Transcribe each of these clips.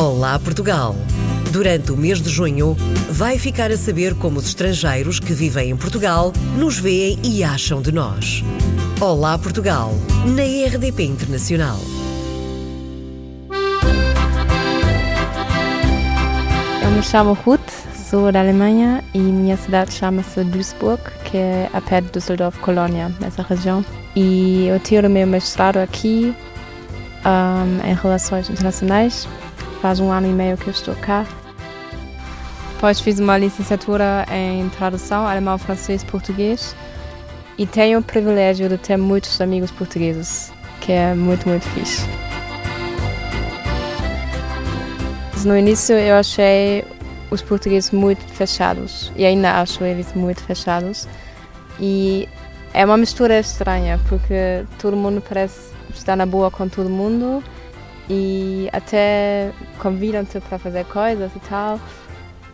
Olá Portugal! Durante o mês de junho, vai ficar a saber como os estrangeiros que vivem em Portugal nos veem e acham de nós. Olá Portugal, na RDP Internacional. Eu me chamo Ruth, sou da Alemanha e minha cidade chama-se Duisburg, que é a pé de Düsseldorf, Colônia, nessa região. E eu tiro meu mestrado aqui um, em Relações Internacionais. Faz um ano e meio que estou cá. Depois fiz uma licenciatura em tradução alemão, francês, português. E tenho o privilégio de ter muitos amigos portugueses, que é muito, muito fixe. No início eu achei os portugueses muito fechados e ainda acho eles muito fechados. E é uma mistura estranha porque todo mundo parece estar na boa com todo mundo e até convidam-te para fazer coisas e tal,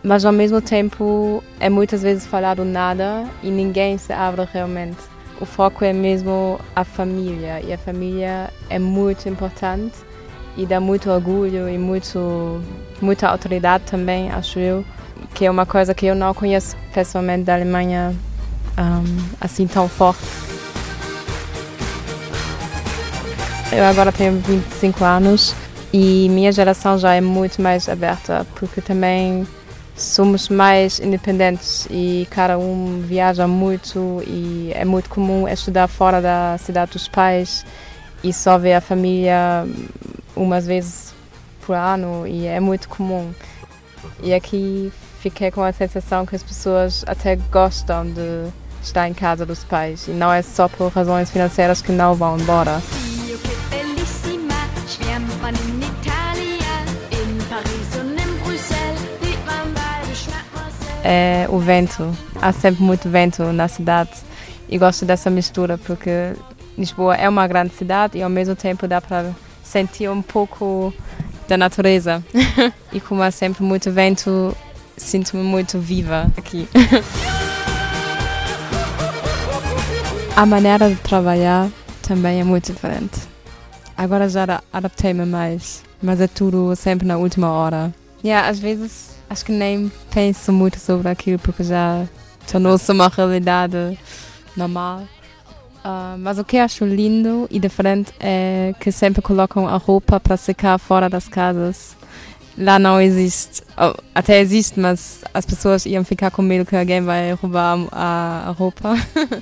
mas ao mesmo tempo é muitas vezes falado nada e ninguém se abre realmente. O foco é mesmo a família e a família é muito importante e dá muito orgulho e muito, muita autoridade também, acho eu, que é uma coisa que eu não conheço pessoalmente da Alemanha um, assim tão forte. Eu agora tenho 25 anos e minha geração já é muito mais aberta, porque também somos mais independentes e cada um viaja muito e é muito comum estudar fora da cidade dos pais e só ver a família umas vezes por ano e é muito comum. E aqui fiquei com a sensação que as pessoas até gostam de estar em casa dos pais e não é só por razões financeiras que não vão embora. É o vento. Há sempre muito vento na cidade e gosto dessa mistura porque Lisboa é uma grande cidade e ao mesmo tempo dá para sentir um pouco da natureza. e como há sempre muito vento, sinto-me muito viva aqui. A maneira de trabalhar também é muito diferente. Agora já adaptei-me mais, mas é tudo sempre na última hora. Yeah, às vezes acho que nem penso muito sobre aquilo porque já tornou-se uma realidade normal. Uh, mas o que acho lindo e diferente é que sempre colocam a roupa para secar fora das casas. Lá não existe, até existe, mas as pessoas iam ficar com medo que alguém vai roubar a, a roupa.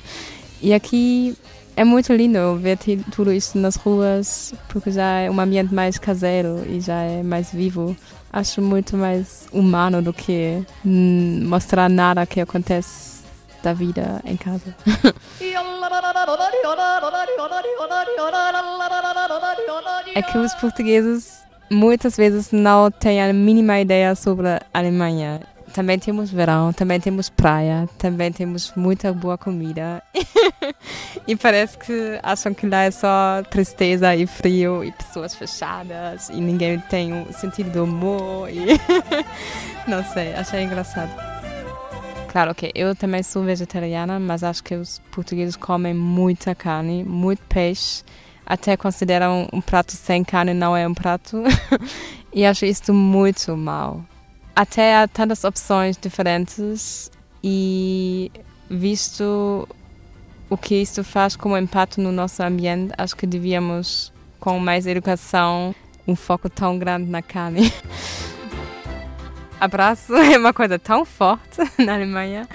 e aqui é muito lindo ver tudo isso nas ruas, porque já é um ambiente mais caseiro e já é mais vivo. Acho muito mais humano do que mostrar nada que acontece da vida em casa. é que os portugueses muitas vezes não têm a mínima ideia sobre a Alemanha também temos verão, também temos praia, também temos muita boa comida. e parece que acham que lá é só tristeza e frio e pessoas fechadas e ninguém tem um sentido do humor. E Não sei, achei engraçado. Claro que eu também sou vegetariana, mas acho que os portugueses comem muita carne, muito peixe até consideram um prato sem carne não é um prato. e acho isso muito mal até há tantas opções diferentes e visto o que isso faz como impacto no nosso ambiente, acho que devíamos, com mais educação, um foco tão grande na carne. Abraço é uma coisa tão forte na Alemanha.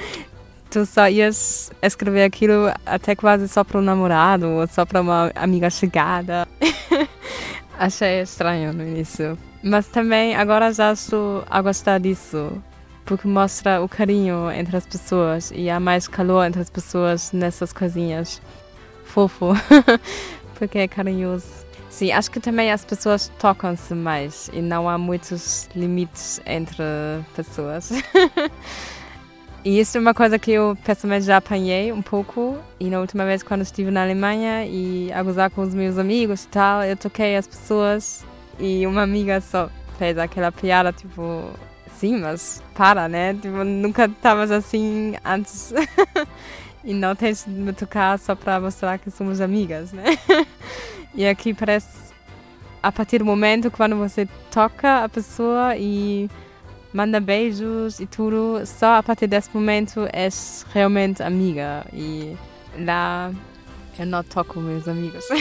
Tu só ias escrever aquilo até quase só para um namorado ou só para uma amiga chegada. Achei estranho no início. Mas também agora já estou a gostar disso. Porque mostra o carinho entre as pessoas e há mais calor entre as pessoas nessas coisinhas. Fofo. porque é carinhoso. Sim, acho que também as pessoas tocam-se mais e não há muitos limites entre pessoas. E isso é uma coisa que eu pessoalmente já apanhei um pouco. E na última vez, quando estive na Alemanha e a gozar com os meus amigos e tal, eu toquei as pessoas e uma amiga só fez aquela piada, tipo, sim, mas para, né? Tipo, nunca estavas assim antes. e não tens de me tocar só para mostrar que somos amigas, né? e aqui parece a partir do momento quando você toca a pessoa e manda beijos e tudo, só a partir desse momento é realmente amiga. E lá eu não toco meus amigos.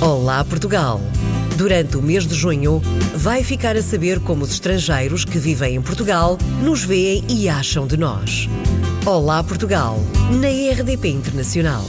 Olá Portugal! Durante o mês de junho, vai ficar a saber como os estrangeiros que vivem em Portugal nos veem e acham de nós. Olá Portugal, na RDP Internacional.